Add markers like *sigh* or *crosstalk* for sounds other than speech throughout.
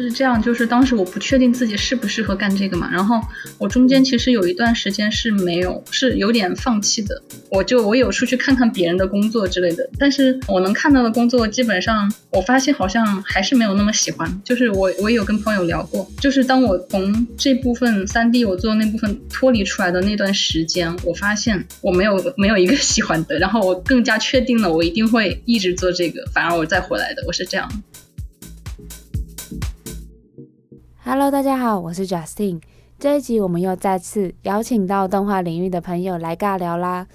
是这样，就是当时我不确定自己适不适合干这个嘛，然后我中间其实有一段时间是没有，是有点放弃的。我就我有出去看看别人的工作之类的，但是我能看到的工作基本上，我发现好像还是没有那么喜欢。就是我我也有跟朋友聊过，就是当我从这部分三 D 我做的那部分脱离出来的那段时间，我发现我没有没有一个喜欢的，然后我更加确定了我一定会一直做这个，反而我再回来的，我是这样。Hello，大家好，我是 Justin。这一集我们又再次邀请到动画领域的朋友来尬聊啦。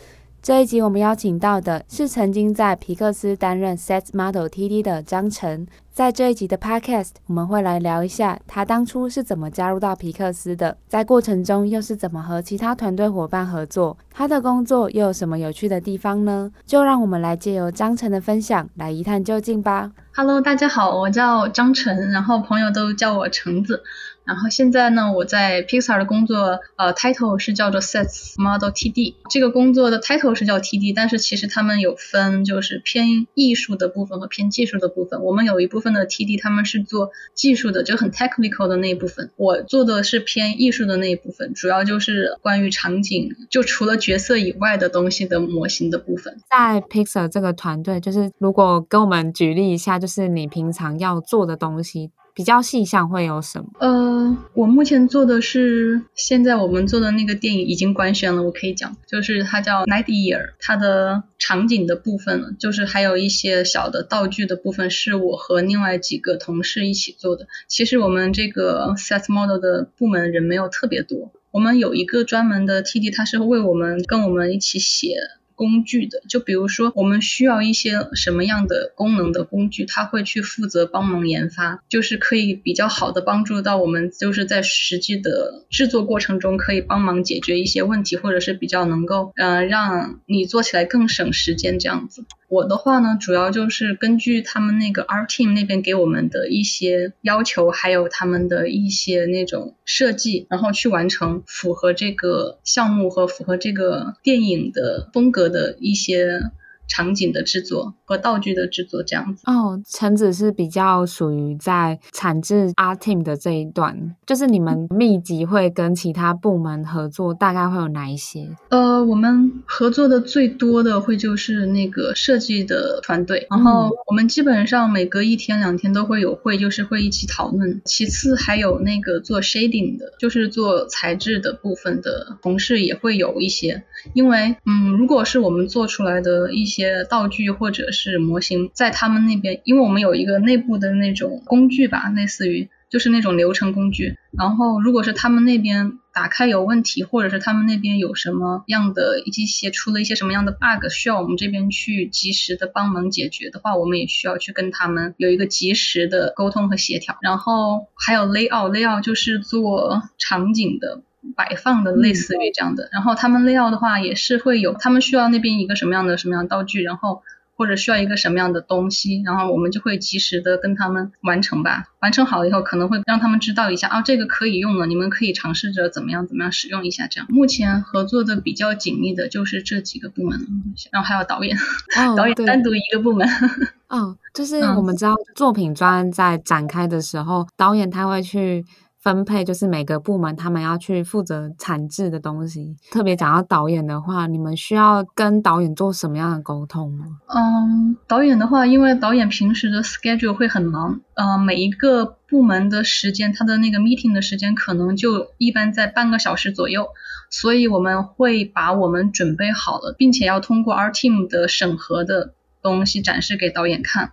这一集我们邀请到的是曾经在皮克斯担任 Set Model TD 的张晨。在这一集的 Podcast，我们会来聊一下他当初是怎么加入到皮克斯的，在过程中又是怎么和其他团队伙伴合作，他的工作又有什么有趣的地方呢？就让我们来借由张晨的分享来一探究竟吧。Hello，大家好，我叫张晨，然后朋友都叫我橙子。然后现在呢，我在 Pixar 的工作，呃，title 是叫做 Sets Model TD。这个工作的 title 是叫 TD，但是其实他们有分，就是偏艺术的部分和偏技术的部分。我们有一部分的 TD，他们是做技术的，就很 technical 的那一部分。我做的是偏艺术的那一部分，主要就是关于场景，就除了角色以外的东西的模型的部分。在 Pixel 这个团队，就是如果跟我们举例一下，就是你平常要做的东西。比较细项会有什么？呃，我目前做的是现在我们做的那个电影已经官宣了，我可以讲，就是它叫 Nightyear，它的场景的部分，就是还有一些小的道具的部分，是我和另外几个同事一起做的。其实我们这个 Set Model 的部门人没有特别多，我们有一个专门的 TD，他是为我们跟我们一起写。工具的，就比如说我们需要一些什么样的功能的工具，他会去负责帮忙研发，就是可以比较好的帮助到我们，就是在实际的制作过程中可以帮忙解决一些问题，或者是比较能够呃让你做起来更省时间这样子。我的话呢，主要就是根据他们那个 R Team 那边给我们的一些要求，还有他们的一些那种设计，然后去完成符合这个项目和符合这个电影的风格的一些。场景的制作和道具的制作这样子哦，橙子是比较属于在产制 Art Team 的这一段，就是你们密集会跟其他部门合作，大概会有哪一些？呃，我们合作的最多的会就是那个设计的团队，然后我们基本上每隔一天两天都会有会，就是会一起讨论。其次还有那个做 shading 的，就是做材质的部分的同事也会有一些，因为嗯，如果是我们做出来的一些。些道具或者是模型，在他们那边，因为我们有一个内部的那种工具吧，类似于就是那种流程工具。然后，如果是他们那边打开有问题，或者是他们那边有什么样的一些出了一些什么样的 bug，需要我们这边去及时的帮忙解决的话，我们也需要去跟他们有一个及时的沟通和协调。然后还有 layout，layout 就是做场景的。摆放的类似于这样的，然后他们 layout 的话也是会有，他们需要那边一个什么样的什么样的道具，然后或者需要一个什么样的东西，然后我们就会及时的跟他们完成吧。完成好了以后，可能会让他们知道一下啊，这个可以用了，你们可以尝试着怎么样怎么样使用一下这样。目前合作的比较紧密的就是这几个部门，然后还有导演，哦、*laughs* 导演单独一个部门。哦，就是我们知道作品专在展开的时候，导演他会去。分配就是每个部门他们要去负责产制的东西。特别讲到导演的话，你们需要跟导演做什么样的沟通？嗯，导演的话，因为导演平时的 schedule 会很忙，嗯，每一个部门的时间，他的那个 meeting 的时间可能就一般在半个小时左右，所以我们会把我们准备好了，并且要通过 our Team 的审核的东西展示给导演看，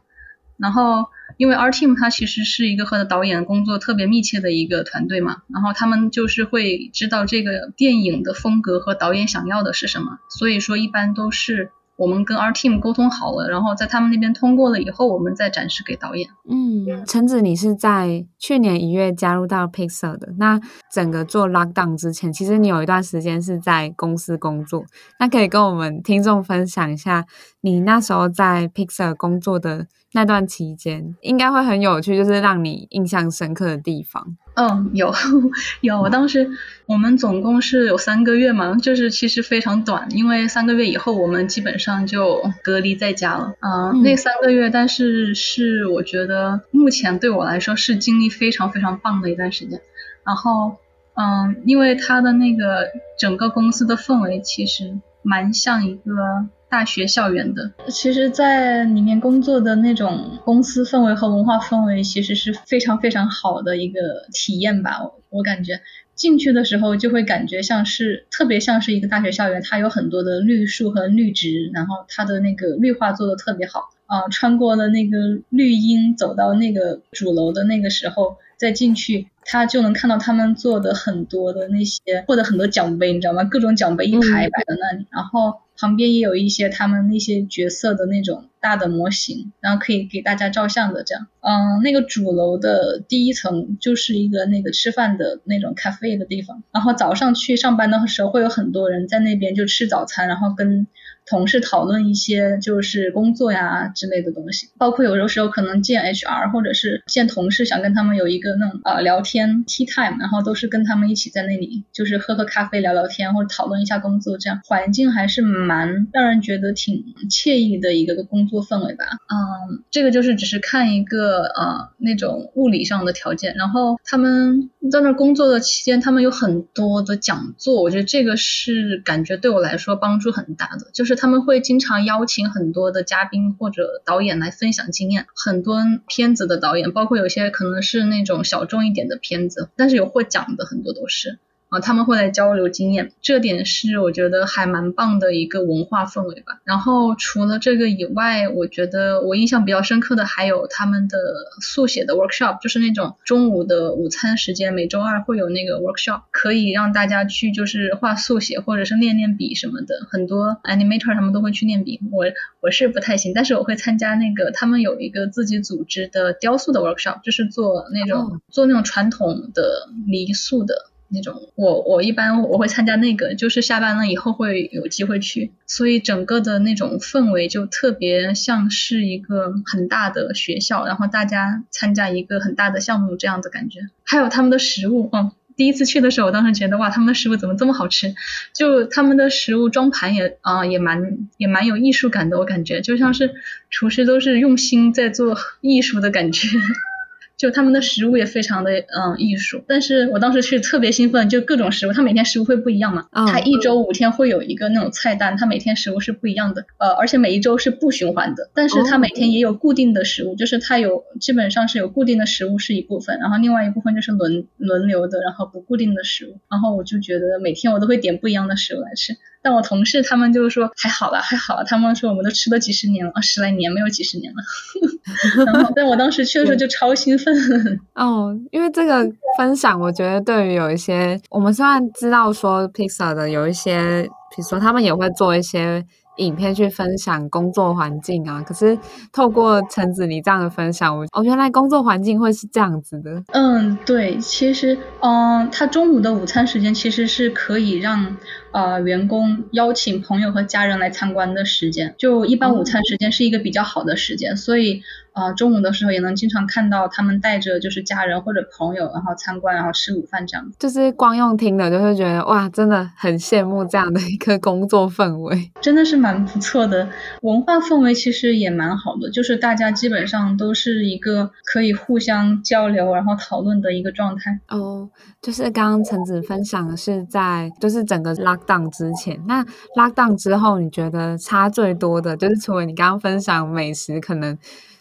然后。因为 Art Team 它其实是一个和导演工作特别密切的一个团队嘛，然后他们就是会知道这个电影的风格和导演想要的是什么，所以说一般都是我们跟 R team 沟通好了，然后在他们那边通过了以后，我们再展示给导演。嗯，橙子，你是在去年一月加入到 Pixar 的，那整个做 Lockdown 之前，其实你有一段时间是在公司工作，那可以跟我们听众分享一下你那时候在 Pixar 工作的那段期间，应该会很有趣，就是让你印象深刻的地方。嗯，有 *laughs* 有，我当时我们总共是有三个月嘛，就是其实非常短，因为三个月以后我们基本上就隔离在家了。嗯，嗯，那三个月，但是是我觉得目前对我来说是经历非常非常棒的一段时间。然后，嗯，因为他的那个整个公司的氛围其实蛮像一个。大学校园的，其实，在里面工作的那种公司氛围和文化氛围，其实是非常非常好的一个体验吧。我，感觉进去的时候就会感觉像是，特别像是一个大学校园，它有很多的绿树和绿植，然后它的那个绿化做的特别好啊、穿过了那个绿荫，走到那个主楼的那个时候，再进去，他就能看到他们做的很多的那些，获得很多奖杯，你知道吗？各种奖杯一排摆在那里，嗯、然后。旁边也有一些他们那些角色的那种大的模型，然后可以给大家照相的这样。嗯，那个主楼的第一层就是一个那个吃饭的那种 cafe 的地方，然后早上去上班的时候会有很多人在那边就吃早餐，然后跟同事讨论一些就是工作呀之类的东西，包括有的时候可能见 HR 或者是见同事，想跟他们有一个那种呃聊天 tea time，然后都是跟他们一起在那里就是喝喝咖啡聊聊天或者讨论一下工作，这样环境还是蛮让人觉得挺惬意的一个工作氛围吧。嗯，这个就是只是看一个呃那种物理上的条件，然后他们在那工作的期间，他们有很多的讲座，我觉得这个是感觉对我来说帮助很大的，就是。他们会经常邀请很多的嘉宾或者导演来分享经验，很多片子的导演，包括有些可能是那种小众一点的片子，但是有获奖的很多都是。啊，他们会来交流经验，这点是我觉得还蛮棒的一个文化氛围吧。然后除了这个以外，我觉得我印象比较深刻的还有他们的速写的 workshop，就是那种中午的午餐时间，每周二会有那个 workshop，可以让大家去就是画速写或者是练练笔什么的。很多 animator 他们都会去练笔，我我是不太行，但是我会参加那个他们有一个自己组织的雕塑的 workshop，就是做那种、oh. 做那种传统的泥塑的。那种我我一般我会参加那个，就是下班了以后会有机会去，所以整个的那种氛围就特别像是一个很大的学校，然后大家参加一个很大的项目这样的感觉。还有他们的食物，嗯，第一次去的时候，我当时觉得哇，他们的食物怎么这么好吃？就他们的食物装盘也啊、也蛮也蛮有艺术感的，我感觉就像是厨师都是用心在做艺术的感觉。就他们的食物也非常的嗯艺术，但是我当时去特别兴奋，就各种食物，他每天食物会不一样嘛，他、oh. 一周五天会有一个那种菜单，他每天食物是不一样的，呃，而且每一周是不循环的，但是他每天也有固定的食物，oh. 就是他有基本上是有固定的食物是一部分，然后另外一部分就是轮轮流的，然后不固定的食物，然后我就觉得每天我都会点不一样的食物来吃。但我同事他们就是说还好了，还好了。他们说我们都吃了几十年了，啊，十来年没有几十年了。*laughs* 然后，但我当时去的时候就超兴奋。*laughs* 哦，因为这个分享，我觉得对于有一些我们虽然知道说 Pixar 的有一些，比如说他们也会做一些。影片去分享工作环境啊，可是透过橙子你这样的分享，我哦，原来工作环境会是这样子的。嗯，对，其实，嗯，他中午的午餐时间其实是可以让呃员工邀请朋友和家人来参观的时间，就一般午餐时间是一个比较好的时间，嗯、所以。啊，中午的时候也能经常看到他们带着就是家人或者朋友，然后参观，然后吃午饭这样。就是光用听的，就会觉得哇，真的很羡慕这样的一个工作氛围，真的是蛮不错的。文化氛围其实也蛮好的，就是大家基本上都是一个可以互相交流，然后讨论的一个状态。哦，就是刚刚橙子分享的是在就是整个 lockdown 之前，那 lockdown 之后，你觉得差最多的就是除了你刚刚分享美食，可能。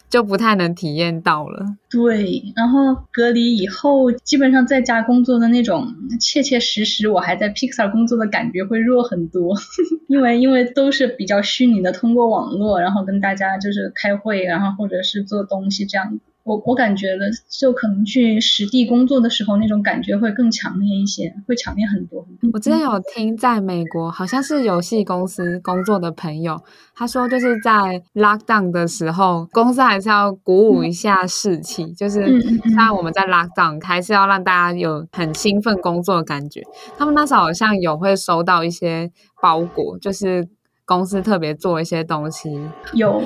就不太能体验到了。对，然后隔离以后，基本上在家工作的那种切切实实我还在 Pixar 工作的感觉会弱很多，*laughs* 因为因为都是比较虚拟的，通过网络，然后跟大家就是开会，然后或者是做东西这样。我我感觉的就可能去实地工作的时候，那种感觉会更强烈一些，会强烈很多。我之前有听在美国，好像是游戏公司工作的朋友，他说就是在 lockdown 的时候，公司还是要鼓舞一下士气，嗯、就是像我们在 lockdown，还是要让大家有很兴奋工作的感觉。他们那时候好像有会收到一些包裹，就是公司特别做一些东西，有。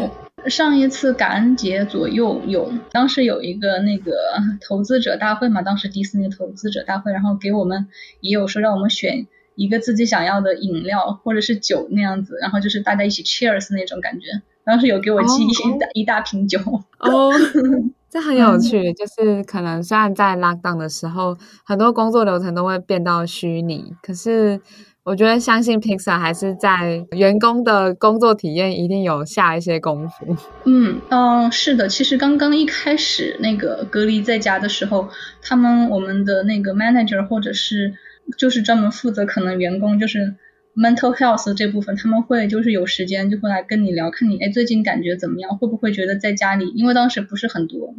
上一次感恩节左右有，当时有一个那个投资者大会嘛，当时迪士尼投资者大会，然后给我们也有说让我们选一个自己想要的饮料或者是酒那样子，然后就是大家一起 cheers 那种感觉。当时有给我寄一大、oh. 一大瓶酒。哦，这很有趣，就是可能虽然在 lockdown 的时候，很多工作流程都会变到虚拟，可是。我觉得相信 Pixar 还是在员工的工作体验一定有下一些功夫。嗯 *laughs* 嗯、呃，是的，其实刚刚一开始那个隔离在家的时候，他们我们的那个 manager 或者是就是专门负责可能员工就是 mental health 这部分，他们会就是有时间就会来跟你聊，看你哎最近感觉怎么样，会不会觉得在家里，因为当时不是很多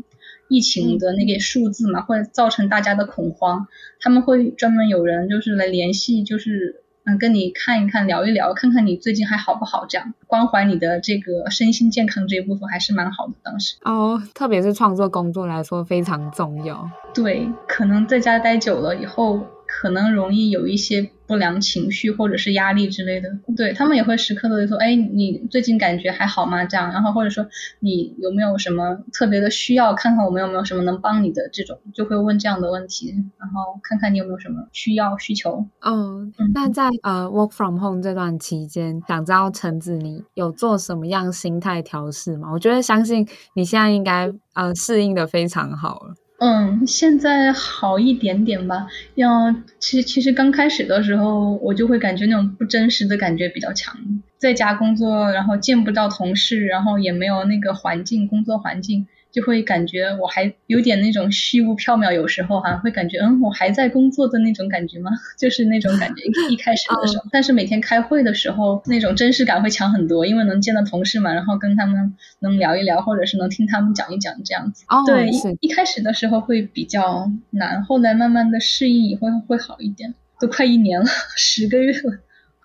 疫情的那个数字嘛，会造成大家的恐慌，他们会专门有人就是来联系，就是。嗯，跟你看一看，聊一聊，看看你最近还好不好？这样关怀你的这个身心健康这一部分还是蛮好的。当时哦，特别是创作工作来说非常重要。对，可能在家待久了以后。可能容易有一些不良情绪或者是压力之类的，对，他们也会时刻的说，哎，你最近感觉还好吗？这样，然后或者说你有没有什么特别的需要，看看我们有没有什么能帮你的这种，就会问这样的问题，然后看看你有没有什么需要需求。哦，那在呃 work from home 这段期间，想知道橙子你有做什么样心态调试吗？我觉得相信你现在应该呃适应的非常好了。嗯，现在好一点点吧。要其实其实刚开始的时候，我就会感觉那种不真实的感觉比较强。在家工作，然后见不到同事，然后也没有那个环境，工作环境。就会感觉我还有点那种虚无缥缈，有时候哈会感觉嗯，我还在工作的那种感觉吗？*laughs* 就是那种感觉 *laughs* 一开始的时候，但是每天开会的时候那种真实感会强很多，因为能见到同事嘛，然后跟他们能聊一聊，或者是能听他们讲一讲这样子。哦，对，一一开始的时候会比较难，后来慢慢的适应以后会好一点。都快一年了，*laughs* 十个月了。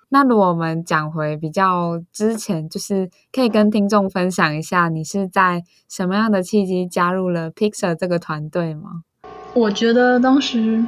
那如果我们讲回比较之前，就是可以跟听众分享一下，你是在什么样的契机加入了 Pixar 这个团队吗？我觉得当时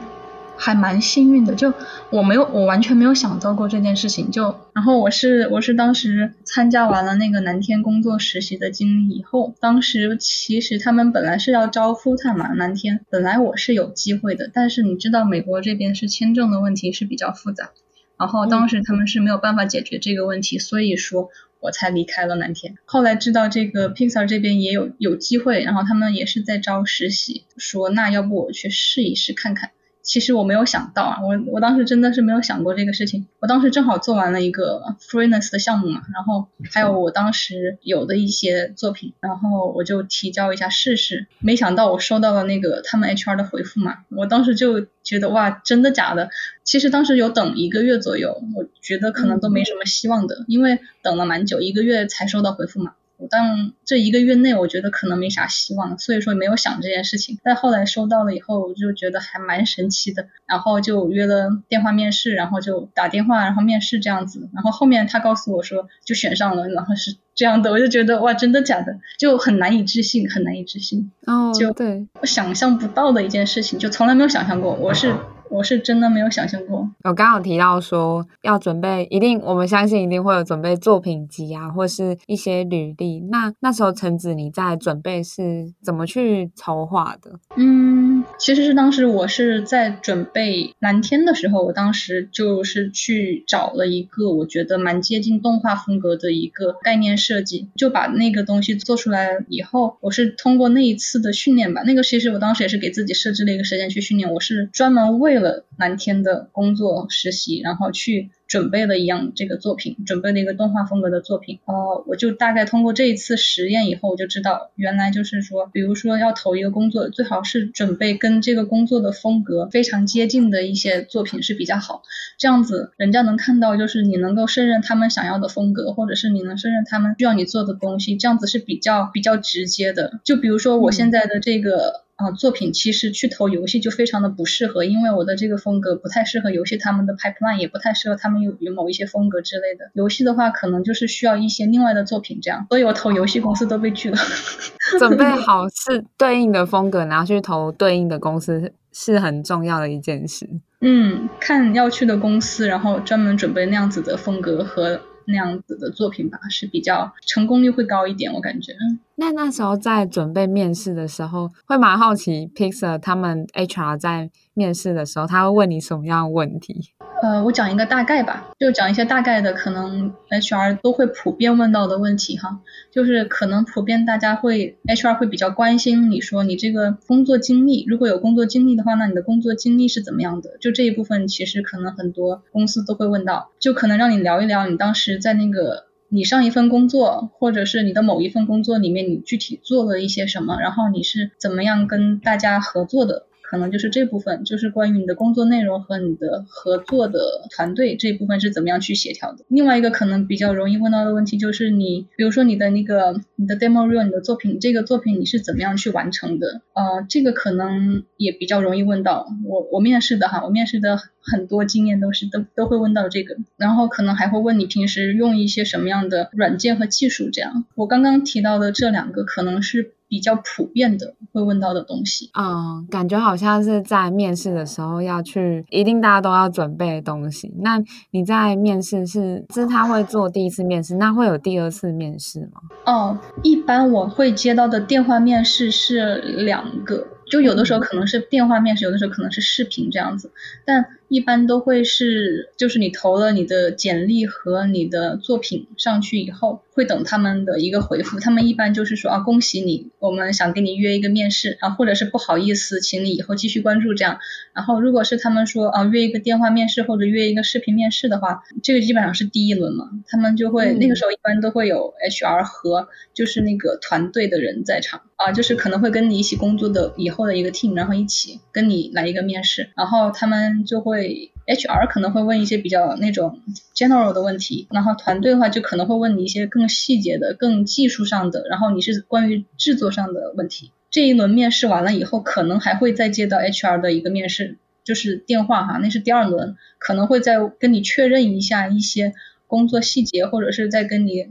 还蛮幸运的，就我没有，我完全没有想到过这件事情。就然后我是我是当时参加完了那个南天工作实习的经历以后，当时其实他们本来是要招 full time 嘛，南天本来我是有机会的，但是你知道美国这边是签证的问题是比较复杂。然后当时他们是没有办法解决这个问题，所以说我才离开了蓝天。后来知道这个 Pixar 这边也有有机会，然后他们也是在招实习，说那要不我去试一试看看。其实我没有想到啊，我我当时真的是没有想过这个事情。我当时正好做完了一个 Freeness 的项目嘛，然后还有我当时有的一些作品，然后我就提交一下试试。没想到我收到了那个他们 HR 的回复嘛，我当时就觉得哇，真的假的？其实当时有等一个月左右，我觉得可能都没什么希望的，因为等了蛮久，一个月才收到回复嘛。但这一个月内，我觉得可能没啥希望，所以说没有想这件事情。但后来收到了以后，我就觉得还蛮神奇的，然后就约了电话面试，然后就打电话，然后面试这样子。然后后面他告诉我说就选上了，然后是这样的，我就觉得哇，真的假的？就很难以置信，很难以置信。哦，就对，我想象不到的一件事情，就从来没有想象过。我是。我是真的没有想象过。我刚好提到说要准备，一定我们相信一定会有准备作品集啊，或是一些履历。那那时候橙子你在准备是怎么去筹划的？嗯，其实是当时我是在准备蓝天的时候，我当时就是去找了一个我觉得蛮接近动画风格的一个概念设计，就把那个东西做出来以后，我是通过那一次的训练吧。那个其实我当时也是给自己设置了一个时间去训练，我是专门为备了蓝天的工作实习，然后去准备了一样这个作品，准备了一个动画风格的作品。呃，我就大概通过这一次实验以后，我就知道原来就是说，比如说要投一个工作，最好是准备跟这个工作的风格非常接近的一些作品是比较好。这样子人家能看到，就是你能够胜任他们想要的风格，或者是你能胜任他们需要你做的东西，这样子是比较比较直接的。就比如说我现在的这个。啊，作品其实去投游戏就非常的不适合，因为我的这个风格不太适合游戏，他们的 pipeline 也不太适合他们有有某一些风格之类的。游戏的话，可能就是需要一些另外的作品这样，所以我投游戏公司都被拒了。*laughs* 准备好是对应的风格，然后去投对应的公司是很重要的一件事。嗯，看要去的公司，然后专门准备那样子的风格和。那样子的作品吧，是比较成功率会高一点，我感觉。那那时候在准备面试的时候，会蛮好奇 Pixar 他们 HR 在面试的时候，他会问你什么样的问题？呃，我讲一个大概吧，就讲一些大概的，可能 HR 都会普遍问到的问题哈，就是可能普遍大家会 HR 会比较关心你说你这个工作经历，如果有工作经历的话，那你的工作经历是怎么样的？就这一部分其实可能很多公司都会问到，就可能让你聊一聊你当时在那个你上一份工作，或者是你的某一份工作里面，你具体做了一些什么，然后你是怎么样跟大家合作的。可能就是这部分，就是关于你的工作内容和你的合作的团队这一部分是怎么样去协调的。另外一个可能比较容易问到的问题就是你，比如说你的那个你的 demo reel，你的作品，这个作品你是怎么样去完成的？呃，这个可能也比较容易问到。我我面试的哈，我面试的很多经验都是都都会问到这个，然后可能还会问你平时用一些什么样的软件和技术这样。我刚刚提到的这两个可能是。比较普遍的会问到的东西，嗯，感觉好像是在面试的时候要去，一定大家都要准备的东西。那你在面试是，是他会做第一次面试，那会有第二次面试吗？哦，一般我会接到的电话面试是两个，就有的时候可能是电话面试，有的时候可能是视频这样子，但。一般都会是，就是你投了你的简历和你的作品上去以后，会等他们的一个回复。他们一般就是说啊，恭喜你，我们想跟你约一个面试啊，或者是不好意思，请你以后继续关注这样。然后如果是他们说啊，约一个电话面试或者约一个视频面试的话，这个基本上是第一轮嘛，他们就会、嗯、那个时候一般都会有 HR 和就是那个团队的人在场啊，就是可能会跟你一起工作的以后的一个 team，然后一起跟你来一个面试，然后他们就会。会 HR 可能会问一些比较那种 general 的问题，然后团队的话就可能会问你一些更细节的、更技术上的，然后你是关于制作上的问题。这一轮面试完了以后，可能还会再接到 HR 的一个面试，就是电话哈，那是第二轮，可能会再跟你确认一下一些工作细节，或者是再跟你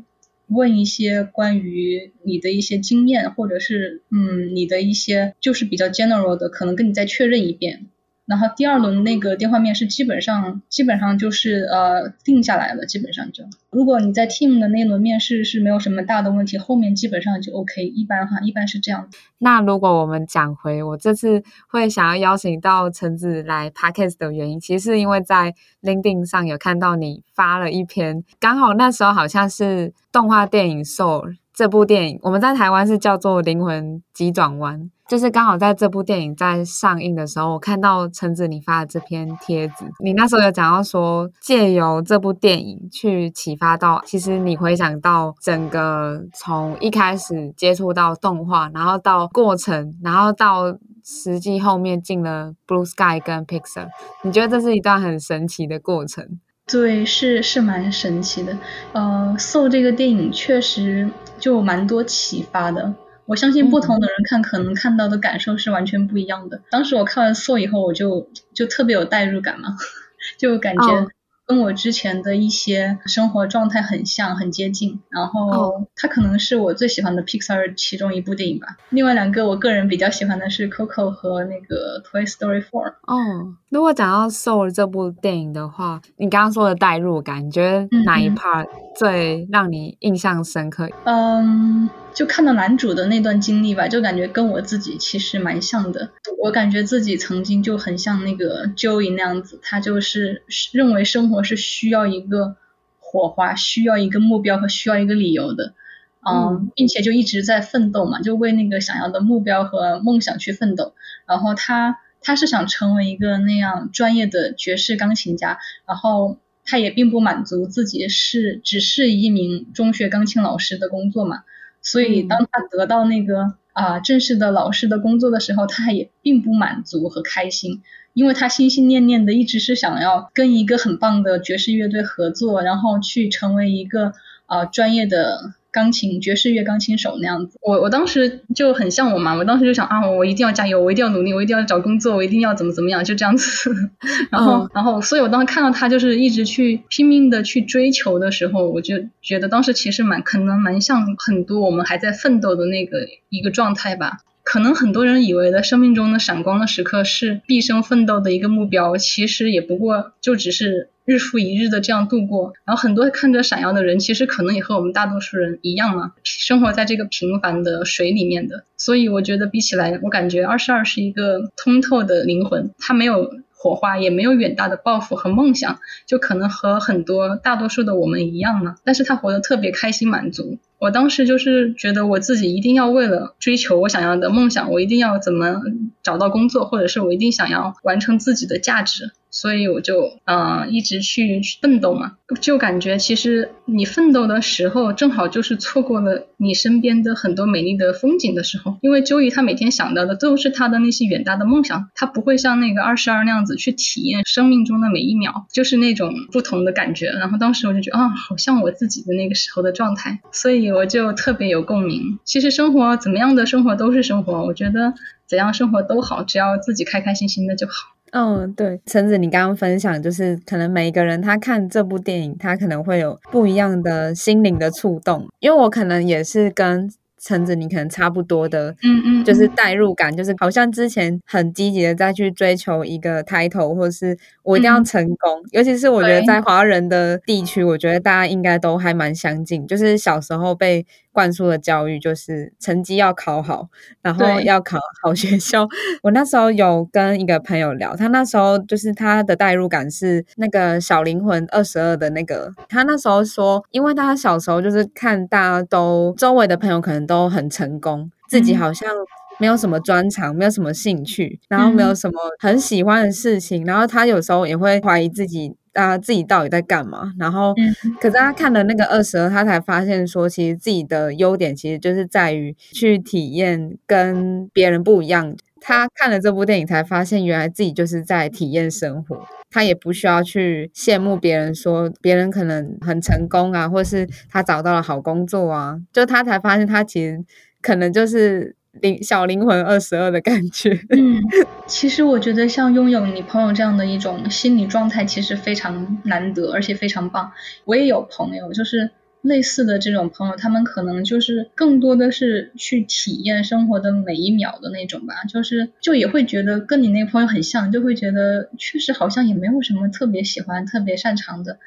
问一些关于你的一些经验，或者是嗯你的一些就是比较 general 的，可能跟你再确认一遍。然后第二轮那个电话面试基本上基本上就是呃定下来了，基本上就如果你在 team 的那轮面试是没有什么大的问题，后面基本上就 OK，一般哈，一般是这样。那如果我们讲回我这次会想要邀请到橙子来 Podcast 的原因，其实是因为在 LinkedIn 上有看到你发了一篇，刚好那时候好像是动画电影 Soul 这部电影，我们在台湾是叫做灵魂急转弯。就是刚好在这部电影在上映的时候，我看到橙子你发的这篇帖子，你那时候有讲到说，借由这部电影去启发到，其实你回想到整个从一开始接触到动画，然后到过程，然后到实际后面进了 Blue Sky 跟 Pixar，你觉得这是一段很神奇的过程？对，是是蛮神奇的。呃，Soul 这个电影确实就蛮多启发的。我相信不同的人看，可能看到的感受是完全不一样的。当时我看完 Soul 以后，我就就特别有代入感嘛，*laughs* 就感觉跟我之前的一些生活状态很像，很接近。然后它可能是我最喜欢的 Pixar 其中一部电影吧。另外两个我个人比较喜欢的是 Coco 和那个 Toy Story 4。哦，如果讲到 Soul 这部电影的话，你刚刚说的代入感，你觉得哪一 part 最让你印象深刻？嗯。嗯就看到男主的那段经历吧，就感觉跟我自己其实蛮像的。我感觉自己曾经就很像那个 Joey 那样子，他就是认为生活是需要一个火花，需要一个目标和需要一个理由的，嗯，嗯，并且就一直在奋斗嘛，就为那个想要的目标和梦想去奋斗。然后他。他是想成为一个那样专业的爵士钢琴家，然后他也并不满足自己是只是一名中学钢琴老师的工作嘛，所以当他得到那个啊、呃、正式的老师的工作的时候，他也并不满足和开心。因为他心心念念的一直是想要跟一个很棒的爵士乐队合作，然后去成为一个啊、呃、专业的钢琴爵士乐钢琴手那样子。我我当时就很像我嘛，我当时就想啊，我一定要加油，我一定要努力，我一定要找工作，我一定要怎么怎么样，就这样子。*laughs* 然后、嗯、然后，所以我当时看到他就是一直去拼命的去追求的时候，我就觉得当时其实蛮可能蛮像很多我们还在奋斗的那个一个状态吧。可能很多人以为的生命中的闪光的时刻是毕生奋斗的一个目标，其实也不过就只是日复一日的这样度过。然后很多看着闪耀的人，其实可能也和我们大多数人一样嘛，生活在这个平凡的水里面的。所以我觉得比起来，我感觉二十二是一个通透的灵魂，它没有火花，也没有远大的抱负和梦想，就可能和很多大多数的我们一样嘛。但是他活得特别开心满足。我当时就是觉得我自己一定要为了追求我想要的梦想，我一定要怎么找到工作，或者是我一定想要完成自己的价值。所以我就嗯、呃、一直去奋斗嘛，就感觉其实你奋斗的时候，正好就是错过了你身边的很多美丽的风景的时候。因为周瑜他每天想到的都是他的那些远大的梦想，他不会像那个二十二那样子去体验生命中的每一秒，就是那种不同的感觉。然后当时我就觉得啊，好像我自己的那个时候的状态，所以我就特别有共鸣。其实生活怎么样的生活都是生活，我觉得怎样生活都好，只要自己开开心心的就好。嗯，对，橙子，你刚刚分享就是可能每一个人他看这部电影，他可能会有不一样的心灵的触动，因为我可能也是跟橙子你可能差不多的，嗯嗯，就是代入感，就是好像之前很积极的再去追求一个 title，或是我一定要成功，尤其是我觉得在华人的地区，我觉得大家应该都还蛮相近，就是小时候被。灌输的教育就是成绩要考好，然后要考好学校。*laughs* 我那时候有跟一个朋友聊，他那时候就是他的代入感是那个小灵魂二十二的那个。他那时候说，因为他小时候就是看大家都周围的朋友可能都很成功，自己好像没有什么专长，没有什么兴趣，然后没有什么很喜欢的事情，然后他有时候也会怀疑自己。啊，自己到底在干嘛？然后，可是他看了那个二十二，他才发现说，其实自己的优点其实就是在于去体验跟别人不一样。他看了这部电影，才发现原来自己就是在体验生活。他也不需要去羡慕别人，说别人可能很成功啊，或是他找到了好工作啊，就他才发现他其实可能就是。灵小灵魂二十二的感觉。嗯，其实我觉得像拥有你朋友这样的一种心理状态，其实非常难得，而且非常棒。我也有朋友，就是类似的这种朋友，他们可能就是更多的是去体验生活的每一秒的那种吧，就是就也会觉得跟你那个朋友很像，就会觉得确实好像也没有什么特别喜欢、特别擅长的。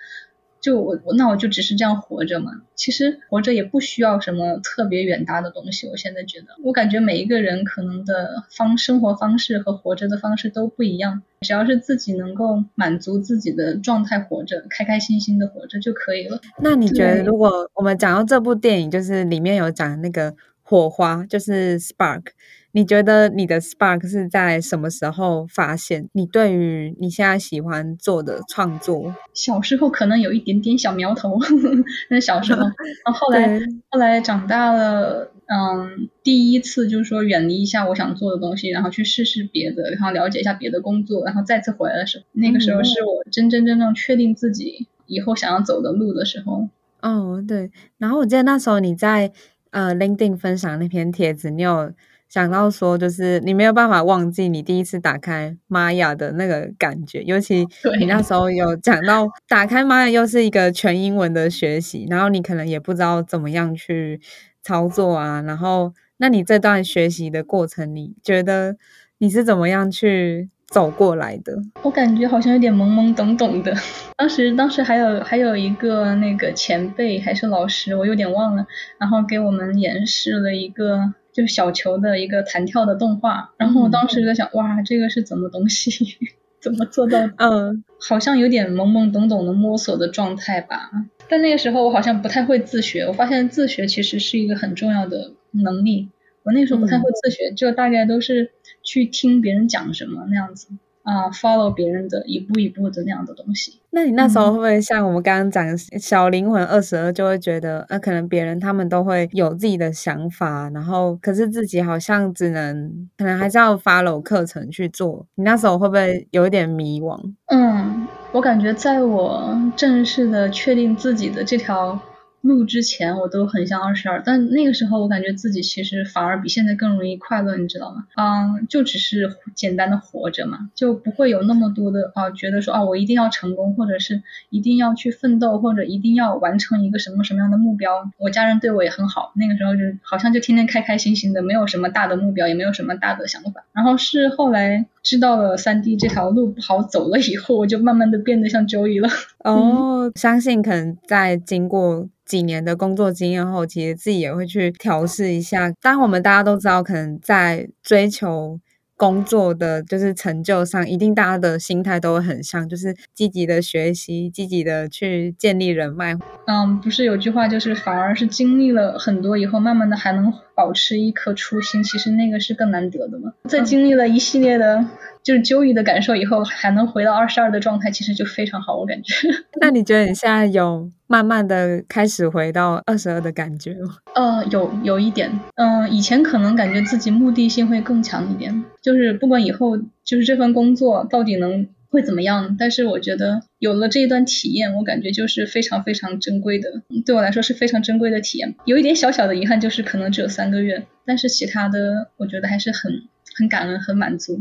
就我我那我就只是这样活着嘛，其实活着也不需要什么特别远大的东西。我现在觉得，我感觉每一个人可能的方生活方式和活着的方式都不一样，只要是自己能够满足自己的状态活着，开开心心的活着就可以了。那你觉得，如果我们讲到这部电影，就是里面有讲那个火花，就是 spark。你觉得你的 spark 是在什么时候发现？你对于你现在喜欢做的创作，小时候可能有一点点小苗头，*laughs* 那小时候，*laughs* 然后后来对后来长大了，嗯，第一次就是说远离一下我想做的东西，然后去试试别的，然后了解一下别的工作，然后再次回来的时候，那个时候是我真真正正确定自己以后想要走的路的时候。哦，对。然后我记得那时候你在呃 LinkedIn 分享那篇帖子，你有。想到说，就是你没有办法忘记你第一次打开玛雅的那个感觉，尤其 *laughs* 你那时候有讲到 *laughs* 打开玛雅又是一个全英文的学习，然后你可能也不知道怎么样去操作啊。然后，那你这段学习的过程，你觉得你是怎么样去走过来的？我感觉好像有点懵懵懂懂的。*laughs* 当时，当时还有还有一个那个前辈还是老师，我有点忘了，然后给我们演示了一个。就小球的一个弹跳的动画，然后我当时就在想，嗯、哇，这个是怎么东西？*laughs* 怎么做到？嗯，好像有点懵懵懂懂的摸索的状态吧。但那个时候我好像不太会自学，我发现自学其实是一个很重要的能力。我那时候不太会自学，嗯、就大概都是去听别人讲什么那样子。啊、uh,，follow 别人的一步一步的那样的东西。那你那时候会不会像我们刚刚讲小灵魂二十二，就会觉得，呃，可能别人他们都会有自己的想法，然后可是自己好像只能，可能还是要 follow 课程去做。你那时候会不会有一点迷惘？嗯，我感觉在我正式的确定自己的这条。录之前我都很像二十二，但那个时候我感觉自己其实反而比现在更容易快乐，你知道吗？嗯，就只是简单的活着嘛，就不会有那么多的啊，觉得说啊，我一定要成功，或者是一定要去奋斗，或者一定要完成一个什么什么样的目标。我家人对我也很好，那个时候就好像就天天开开心心的，没有什么大的目标，也没有什么大的想法。然后是后来知道了三 D 这条路不好走了以后，我就慢慢的变得像 Joey 了。哦，嗯，相信可能在经过。几年的工作经验后，其实自己也会去调试一下。当我们大家都知道，可能在追求工作的就是成就上，一定大家的心态都会很像，就是积极的学习，积极的去建立人脉。嗯，不是有句话就是，反而是经历了很多以后，慢慢的还能保持一颗初心，其实那个是更难得的嘛。在经历了一系列的。就是 Joey 的感受，以后还能回到二十二的状态，其实就非常好，我感觉。*laughs* 那你觉得你现在有慢慢的开始回到二十二的感觉吗？呃，有有一点，嗯、呃，以前可能感觉自己目的性会更强一点，就是不管以后就是这份工作到底能会怎么样，但是我觉得有了这一段体验，我感觉就是非常非常珍贵的，对我来说是非常珍贵的体验。有一点小小的遗憾，就是可能只有三个月，但是其他的我觉得还是很很感恩，很满足。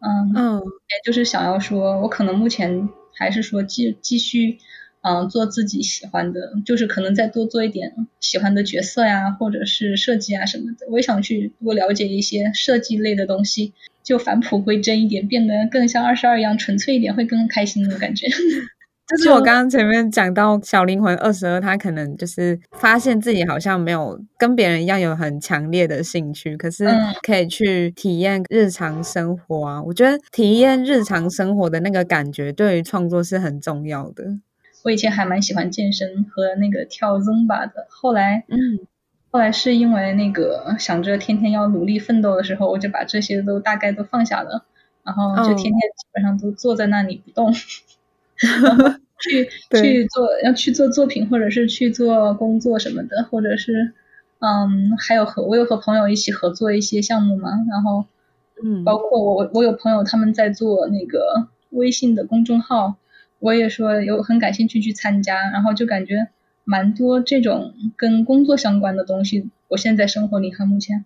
嗯嗯，也就是想要说，我可能目前还是说继继续，嗯，做自己喜欢的，就是可能再多做一点喜欢的角色呀，或者是设计啊什么的。我也想去多了解一些设计类的东西，就返璞归真一点，变得更像二十二一样纯粹一点，会更开心的感觉。*laughs* 就是我刚刚前面讲到小灵魂二十二，他可能就是发现自己好像没有跟别人一样有很强烈的兴趣，可是可以去体验日常生活啊。我觉得体验日常生活的那个感觉，对于创作是很重要的。我以前还蛮喜欢健身和那个跳 Zumba 的，后来，嗯，后来是因为那个想着天天要努力奋斗的时候，我就把这些都大概都放下了，然后就天天基本上都坐在那里不动。*laughs* 去去做要去做作品，或者是去做工作什么的，或者是嗯，还有和我有和朋友一起合作一些项目嘛，然后嗯，包括我我有朋友他们在做那个微信的公众号，我也说有很感兴趣去参加，然后就感觉蛮多这种跟工作相关的东西，我现在生活里哈目前，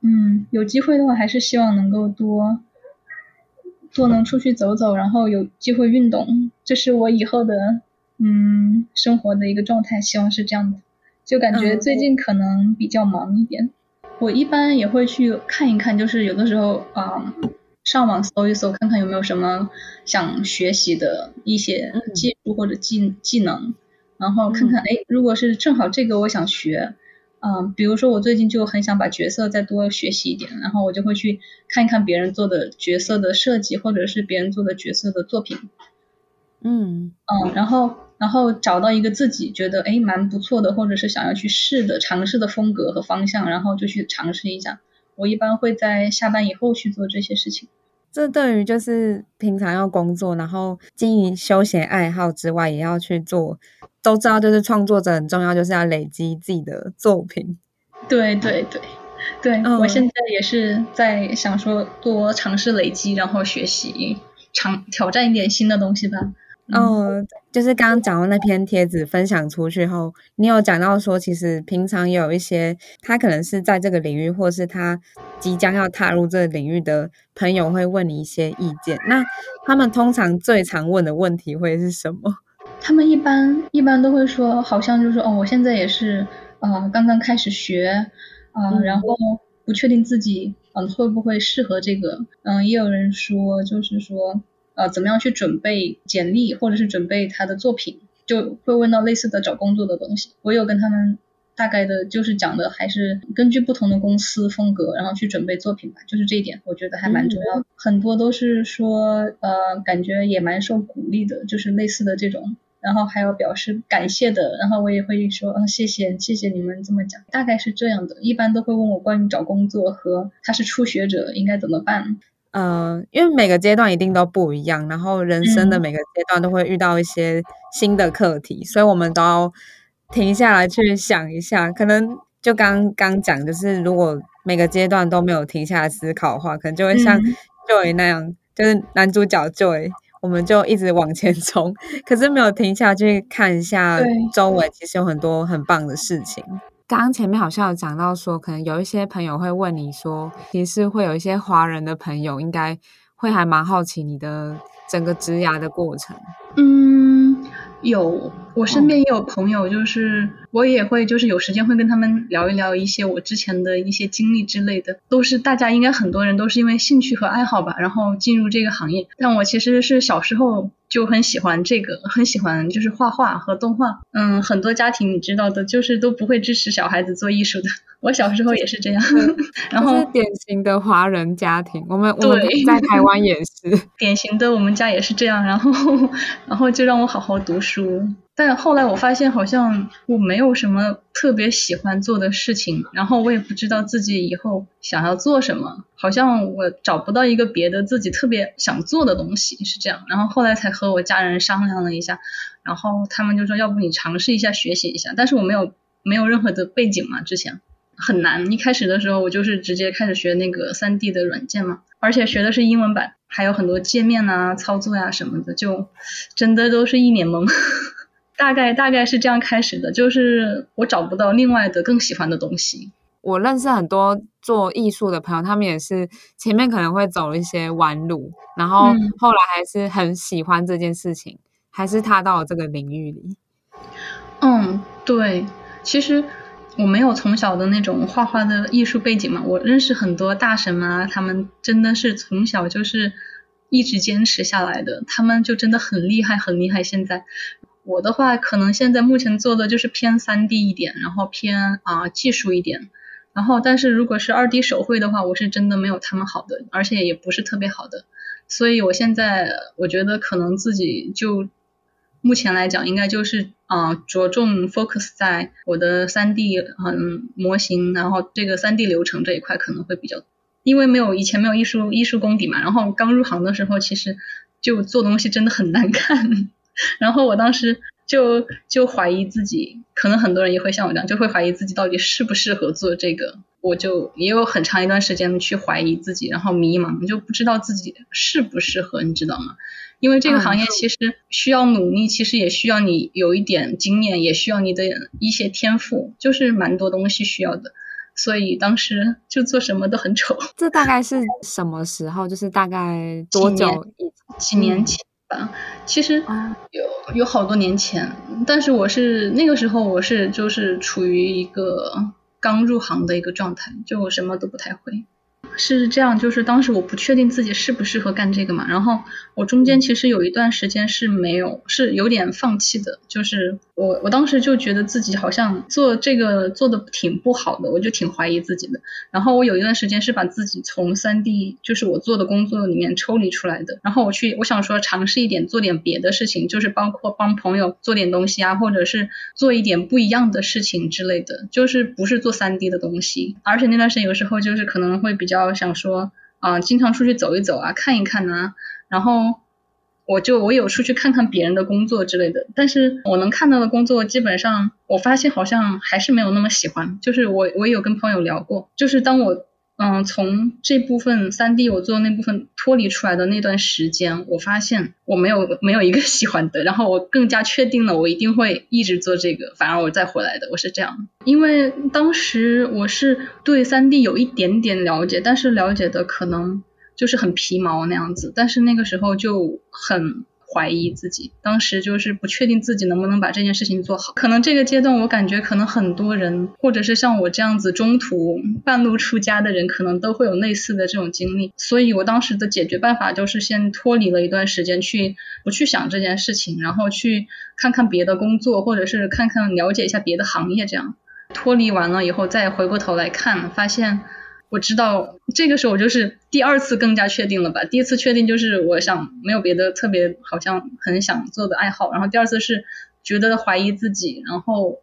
嗯，有机会的话还是希望能够多。多能出去走走，然后有机会运动，这是我以后的嗯生活的一个状态，希望是这样的。就感觉最近可能比较忙一点，嗯、我一般也会去看一看，就是有的时候啊、嗯，上网搜一搜，看看有没有什么想学习的一些技术或者技技能，然后看看哎、嗯，如果是正好这个我想学。嗯，比如说我最近就很想把角色再多学习一点，然后我就会去看一看别人做的角色的设计，或者是别人做的角色的作品。嗯嗯，然后然后找到一个自己觉得哎蛮不错的，或者是想要去试的尝试的风格和方向，然后就去尝试一下。我一般会在下班以后去做这些事情。这对于就是平常要工作，然后经营休闲爱好之外，也要去做。都知道，就是创作者很重要，就是要累积自己的作品。对对对对，嗯，我现在也是在想说多尝试累积，然后学习，尝挑战一点新的东西吧。嗯，就是刚刚讲到那篇帖子分享出去后，你有讲到说，其实平常有一些他可能是在这个领域，或是他即将要踏入这个领域的朋友会问你一些意见。那他们通常最常问的问题会是什么？他们一般一般都会说，好像就是说，哦，我现在也是，呃，刚刚开始学，啊、呃嗯，然后不确定自己，嗯、呃，会不会适合这个，嗯、呃，也有人说，就是说，呃，怎么样去准备简历，或者是准备他的作品，就会问到类似的找工作的东西。我有跟他们大概的，就是讲的，还是根据不同的公司风格，然后去准备作品吧，就是这一点，我觉得还蛮重要的。嗯、很多都是说，呃，感觉也蛮受鼓励的，就是类似的这种。然后还有表示感谢的，然后我也会说，嗯，谢谢，谢谢你们这么讲，大概是这样的。一般都会问我关于找工作和他是初学者应该怎么办。嗯，因为每个阶段一定都不一样，然后人生的每个阶段都会遇到一些新的课题，嗯、所以我们都要停下来去想一下，可能。就刚刚讲，就是如果每个阶段都没有停下来思考的话，可能就会像 Joy 那样，嗯、就是男主角 Joy，我们就一直往前冲，*laughs* 可是没有停下去看一下周围，其实有很多很棒的事情。刚刚前面好像有讲到说，可能有一些朋友会问你说，其实会有一些华人的朋友，应该会还蛮好奇你的整个植牙的过程。嗯，有。我身边也有朋友，就是我也会，就是有时间会跟他们聊一聊一些我之前的一些经历之类的，都是大家应该很多人都是因为兴趣和爱好吧，然后进入这个行业。但我其实是小时候就很喜欢这个，很喜欢就是画画和动画。嗯，很多家庭你知道的，就是都不会支持小孩子做艺术的。*laughs* 我小时候也是这样，然后典型的华人家庭，我们我们在台湾也是 *laughs* 典型的，我们家也是这样，然后 *laughs* 然后就让我好好读书。但后来我发现，好像我没有什么特别喜欢做的事情，然后我也不知道自己以后想要做什么，好像我找不到一个别的自己特别想做的东西，是这样。然后后来才和我家人商量了一下，然后他们就说，要不你尝试一下学习一下。但是我没有没有任何的背景嘛，之前很难。一开始的时候，我就是直接开始学那个 3D 的软件嘛，而且学的是英文版，还有很多界面啊、操作呀、什么的，就真的都是一脸懵。大概大概是这样开始的，就是我找不到另外的更喜欢的东西。我认识很多做艺术的朋友，他们也是前面可能会走一些弯路，然后后来还是很喜欢这件事情，嗯、还是踏到了这个领域里。嗯，对，其实我没有从小的那种画画的艺术背景嘛，我认识很多大神啊，他们真的是从小就是一直坚持下来的，他们就真的很厉害，很厉害。现在。我的话，可能现在目前做的就是偏 3D 一点，然后偏啊技术一点，然后但是如果是 2D 手绘的话，我是真的没有他们好的，而且也不是特别好的，所以我现在我觉得可能自己就目前来讲，应该就是啊着重 focus 在我的 3D 嗯模型，然后这个 3D 流程这一块可能会比较，因为没有以前没有艺术艺术功底嘛，然后刚入行的时候其实就做东西真的很难看。然后我当时就就怀疑自己，可能很多人也会像我这样，就会怀疑自己到底适不适合做这个。我就也有很长一段时间去怀疑自己，然后迷茫，就不知道自己适不适合，你知道吗？因为这个行业其实需要努力，其实也需要你有一点经验，也需要你的一些天赋，就是蛮多东西需要的。所以当时就做什么都很丑。这大概是什么时候？就是大概多久？几年，几年前。其实有有好多年前，但是我是那个时候我是就是处于一个刚入行的一个状态，就我什么都不太会。是这样，就是当时我不确定自己适不适合干这个嘛，然后我中间其实有一段时间是没有，是有点放弃的，就是我我当时就觉得自己好像做这个做的挺不好的，我就挺怀疑自己的。然后我有一段时间是把自己从三 D 就是我做的工作里面抽离出来的，然后我去我想说尝试一点做点别的事情，就是包括帮朋友做点东西啊，或者是做一点不一样的事情之类的，就是不是做三 D 的东西。而且那段时间有时候就是可能会比较。我想说啊，经常出去走一走啊，看一看啊，然后我就我有出去看看别人的工作之类的，但是我能看到的工作，基本上我发现好像还是没有那么喜欢。就是我我有跟朋友聊过，就是当我。嗯，从这部分 3D 我做那部分脱离出来的那段时间，我发现我没有没有一个喜欢的，然后我更加确定了我一定会一直做这个，反而我再回来的，我是这样。因为当时我是对 3D 有一点点了解，但是了解的可能就是很皮毛那样子，但是那个时候就很。怀疑自己，当时就是不确定自己能不能把这件事情做好。可能这个阶段，我感觉可能很多人，或者是像我这样子中途半路出家的人，可能都会有类似的这种经历。所以我当时的解决办法就是先脱离了一段时间，去不去想这件事情，然后去看看别的工作，或者是看看了解一下别的行业，这样脱离完了以后再回过头来看，发现我知道这个时候我就是第二次更加确定了吧。第一次确定就是我想没有别的特别好像很想做的爱好，然后第二次是觉得怀疑自己，然后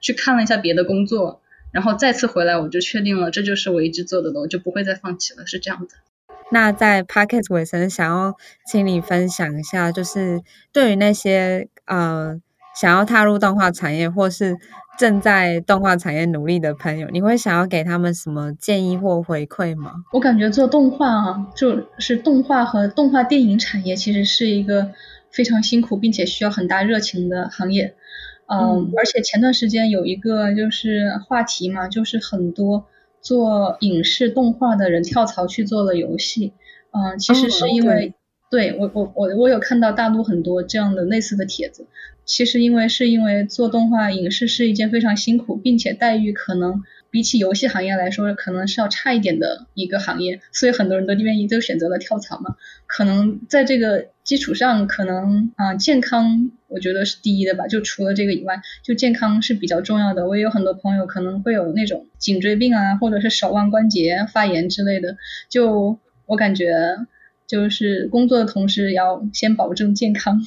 去看了一下别的工作，然后再次回来我就确定了这就是我一直做的，我就不会再放弃了，是这样的。那在 Podcast 尾声，想要请你分享一下，就是对于那些呃想要踏入动画产业或是正在动画产业努力的朋友，你会想要给他们什么建议或回馈吗？我感觉做动画啊，就是动画和动画电影产业其实是一个非常辛苦并且需要很大热情的行业。呃、嗯，而且前段时间有一个就是话题嘛，就是很多。做影视动画的人跳槽去做了游戏，嗯、呃，其实是因为，oh. 对，我我我我有看到大陆很多这样的类似的帖子，其实因为是因为做动画影视是一件非常辛苦，并且待遇可能。比起游戏行业来说，可能是要差一点的一个行业，所以很多人都愿意都选择了跳槽嘛。可能在这个基础上，可能啊、健康我觉得是第一的吧。就除了这个以外，就健康是比较重要的。我也有很多朋友可能会有那种颈椎病啊，或者是手腕关节发炎之类的。就我感觉，就是工作的同时要先保证健康。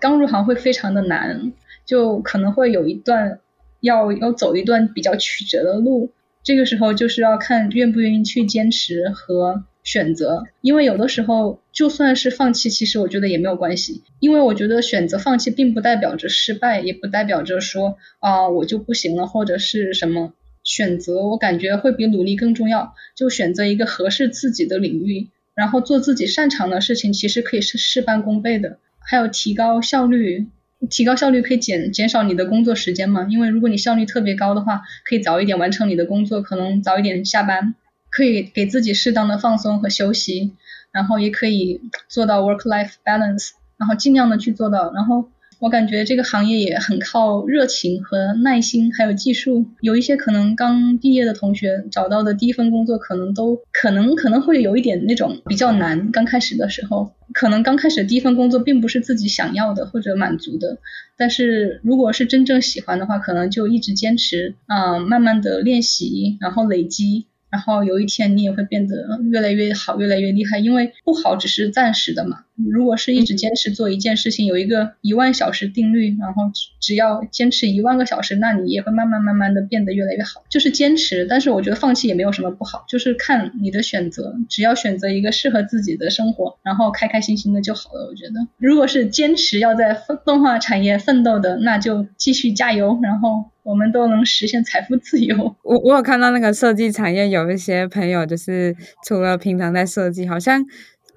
刚入行会非常的难，就可能会有一段。要要走一段比较曲折的路，这个时候就是要看愿不愿意去坚持和选择，因为有的时候就算是放弃，其实我觉得也没有关系，因为我觉得选择放弃并不代表着失败，也不代表着说啊我就不行了或者是什么，选择我感觉会比努力更重要，就选择一个合适自己的领域，然后做自己擅长的事情，其实可以是事半功倍的，还有提高效率。提高效率可以减减少你的工作时间嘛？因为如果你效率特别高的话，可以早一点完成你的工作，可能早一点下班，可以给自己适当的放松和休息，然后也可以做到 work-life balance，然后尽量的去做到，然后。我感觉这个行业也很靠热情和耐心，还有技术。有一些可能刚毕业的同学找到的第一份工作，可能都可能可能会有一点那种比较难。刚开始的时候，可能刚开始第一份工作并不是自己想要的或者满足的。但是如果是真正喜欢的话，可能就一直坚持，啊、慢慢的练习，然后累积。然后有一天你也会变得越来越好，越来越厉害，因为不好只是暂时的嘛。如果是一直坚持做一件事情，有一个一万小时定律，然后只要坚持一万个小时，那你也会慢慢慢慢的变得越来越好。就是坚持，但是我觉得放弃也没有什么不好，就是看你的选择，只要选择一个适合自己的生活，然后开开心心的就好了。我觉得，如果是坚持要在动画产业奋斗的，那就继续加油，然后。我们都能实现财富自由。我我有看到那个设计产业有一些朋友，就是除了平常在设计，好像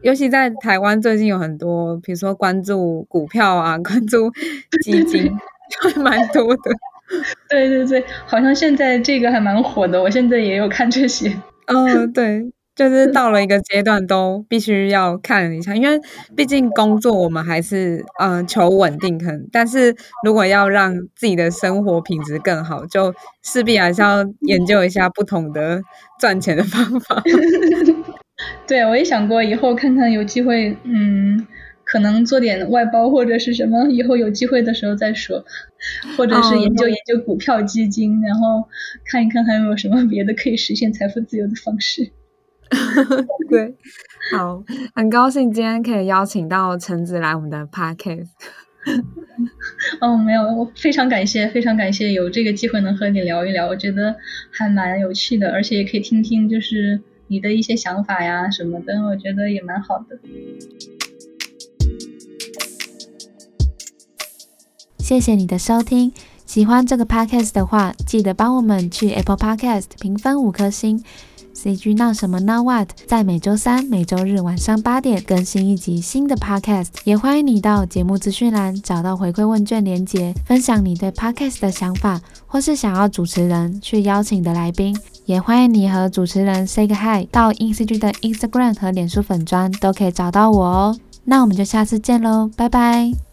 尤其在台湾最近有很多，比如说关注股票啊，*laughs* 关注基金，还蛮多的。对对对，好像现在这个还蛮火的，我现在也有看这些。嗯，对。就是到了一个阶段，都必须要看一下，因为毕竟工作我们还是嗯、呃、求稳定，可能，但是如果要让自己的生活品质更好，就势必还是要研究一下不同的赚钱的方法。*laughs* 对，我也想过以后看看有机会，嗯，可能做点外包或者是什么，以后有机会的时候再说，或者是研究研究股票基金，然后看一看还有没有什么别的可以实现财富自由的方式。*laughs* 对，好，很高兴今天可以邀请到橙子来我们的 podcast。*laughs* 哦，没有，我非常感谢，非常感谢有这个机会能和你聊一聊，我觉得还蛮有趣的，而且也可以听听就是你的一些想法呀什么的，我觉得也蛮好的。谢谢你的收听，喜欢这个 podcast 的话，记得帮我们去 Apple Podcast 评分五颗星。CG 闹什么闹 What 在每周三、每周日晚上八点更新一集新的 Podcast，也欢迎你到节目资讯栏找到回馈问卷连结，分享你对 Podcast 的想法，或是想要主持人去邀请的来宾，也欢迎你和主持人 say 个 hi，到 INCG 的 Instagram 和脸书粉砖都可以找到我哦。那我们就下次见喽，拜拜。